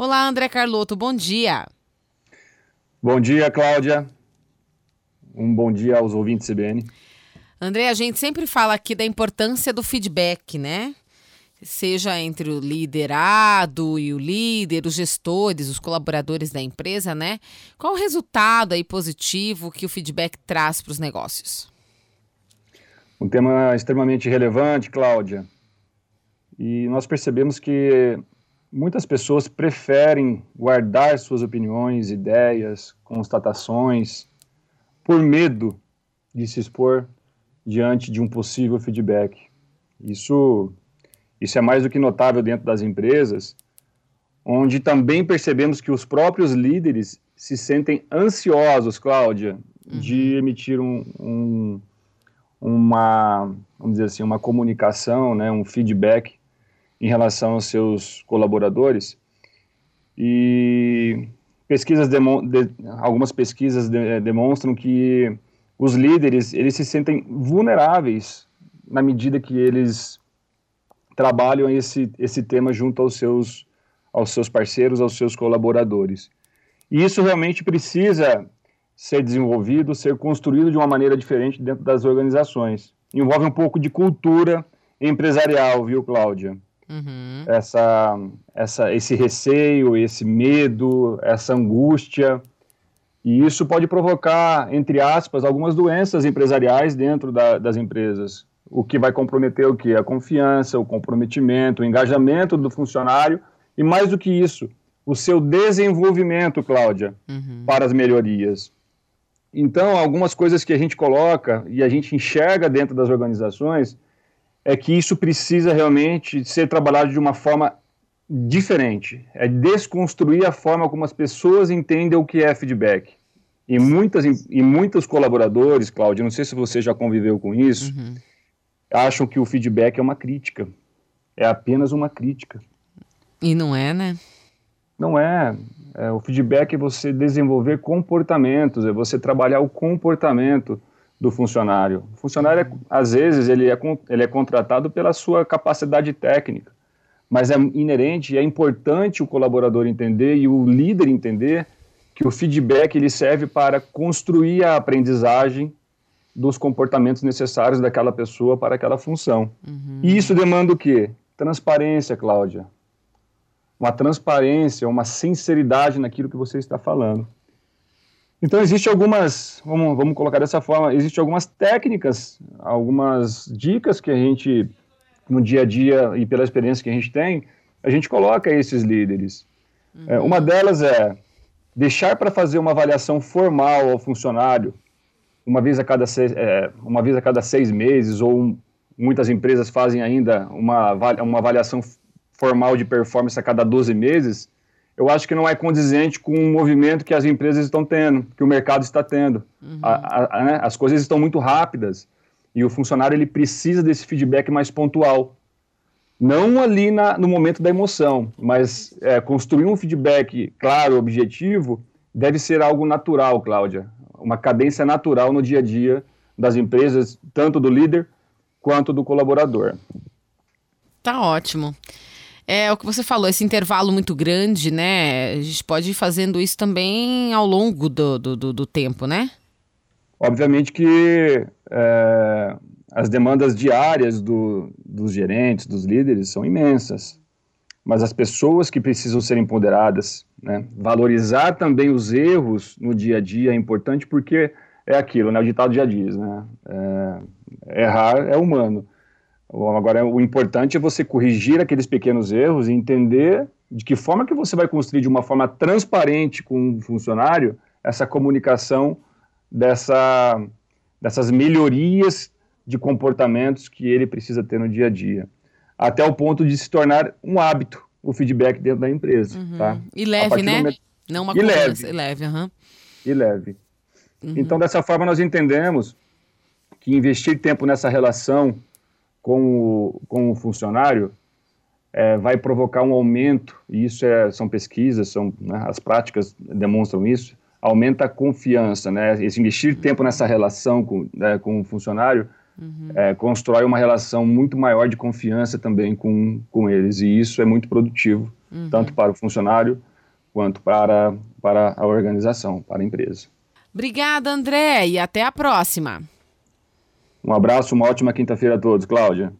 Olá, André Carlotto, bom dia. Bom dia, Cláudia. Um bom dia aos ouvintes CBN. André, a gente sempre fala aqui da importância do feedback, né? Seja entre o liderado e o líder, os gestores, os colaboradores da empresa, né? Qual o resultado aí positivo que o feedback traz para os negócios? Um tema extremamente relevante, Cláudia. E nós percebemos que muitas pessoas preferem guardar suas opiniões, ideias, constatações, por medo de se expor diante de um possível feedback. Isso, isso é mais do que notável dentro das empresas, onde também percebemos que os próprios líderes se sentem ansiosos, Cláudia, uhum. de emitir um, um, uma, vamos dizer assim, uma comunicação, né, um feedback em relação aos seus colaboradores. E pesquisas de, algumas pesquisas de, demonstram que os líderes eles se sentem vulneráveis na medida que eles trabalham esse esse tema junto aos seus aos seus parceiros, aos seus colaboradores. E isso realmente precisa ser desenvolvido, ser construído de uma maneira diferente dentro das organizações. Envolve um pouco de cultura empresarial, viu, Cláudia? Uhum. Essa, essa, esse receio, esse medo, essa angústia. E isso pode provocar, entre aspas, algumas doenças empresariais dentro da, das empresas. O que vai comprometer o que? A confiança, o comprometimento, o engajamento do funcionário e, mais do que isso, o seu desenvolvimento, Cláudia, uhum. para as melhorias. Então, algumas coisas que a gente coloca e a gente enxerga dentro das organizações é que isso precisa realmente ser trabalhado de uma forma diferente. É desconstruir a forma como as pessoas entendem o que é feedback. E, muitas, e muitos colaboradores, Cláudio, não sei se você já conviveu com isso, uhum. acham que o feedback é uma crítica. É apenas uma crítica. E não é, né? Não é. é. O feedback é você desenvolver comportamentos, é você trabalhar o comportamento do funcionário. O funcionário, às vezes, ele é, ele é contratado pela sua capacidade técnica, mas é inerente e é importante o colaborador entender e o líder entender que o feedback ele serve para construir a aprendizagem dos comportamentos necessários daquela pessoa para aquela função. Uhum. E isso demanda o quê? Transparência, Cláudia. Uma transparência, uma sinceridade naquilo que você está falando. Então, existe algumas, vamos, vamos colocar dessa forma, existe algumas técnicas, algumas dicas que a gente, no dia a dia e pela experiência que a gente tem, a gente coloca esses líderes. Uhum. É, uma delas é deixar para fazer uma avaliação formal ao funcionário, uma vez a cada seis, é, uma vez a cada seis meses, ou um, muitas empresas fazem ainda uma, uma avaliação formal de performance a cada 12 meses, eu acho que não é condizente com o movimento que as empresas estão tendo, que o mercado está tendo. Uhum. A, a, né? As coisas estão muito rápidas e o funcionário ele precisa desse feedback mais pontual. Não ali na, no momento da emoção, mas é, construir um feedback claro, objetivo, deve ser algo natural, Cláudia. Uma cadência natural no dia a dia das empresas, tanto do líder quanto do colaborador. Tá ótimo. É o que você falou, esse intervalo muito grande, né? A gente pode ir fazendo isso também ao longo do, do, do, do tempo, né? Obviamente que é, as demandas diárias do, dos gerentes, dos líderes, são imensas. Mas as pessoas que precisam ser empoderadas, né? valorizar também os erros no dia a dia é importante porque é aquilo, né? O ditado já diz, né? É, errar é humano. Agora, o importante é você corrigir aqueles pequenos erros e entender de que forma que você vai construir de uma forma transparente com o funcionário essa comunicação dessa, dessas melhorias de comportamentos que ele precisa ter no dia a dia. Até o ponto de se tornar um hábito o feedback dentro da empresa. Uhum. Tá? E leve, né? Momento... Não uma e leve. E leve, uhum. E leve. Uhum. Então, dessa forma, nós entendemos que investir tempo nessa relação com o, com o funcionário é, vai provocar um aumento, e isso é, são pesquisas, são, né, as práticas demonstram isso, aumenta a confiança, né? Esse investir tempo nessa relação com, né, com o funcionário uhum. é, constrói uma relação muito maior de confiança também com, com eles. E isso é muito produtivo, uhum. tanto para o funcionário quanto para, para a organização, para a empresa. Obrigada, André, e até a próxima. Um abraço, uma ótima quinta-feira a todos. Cláudia.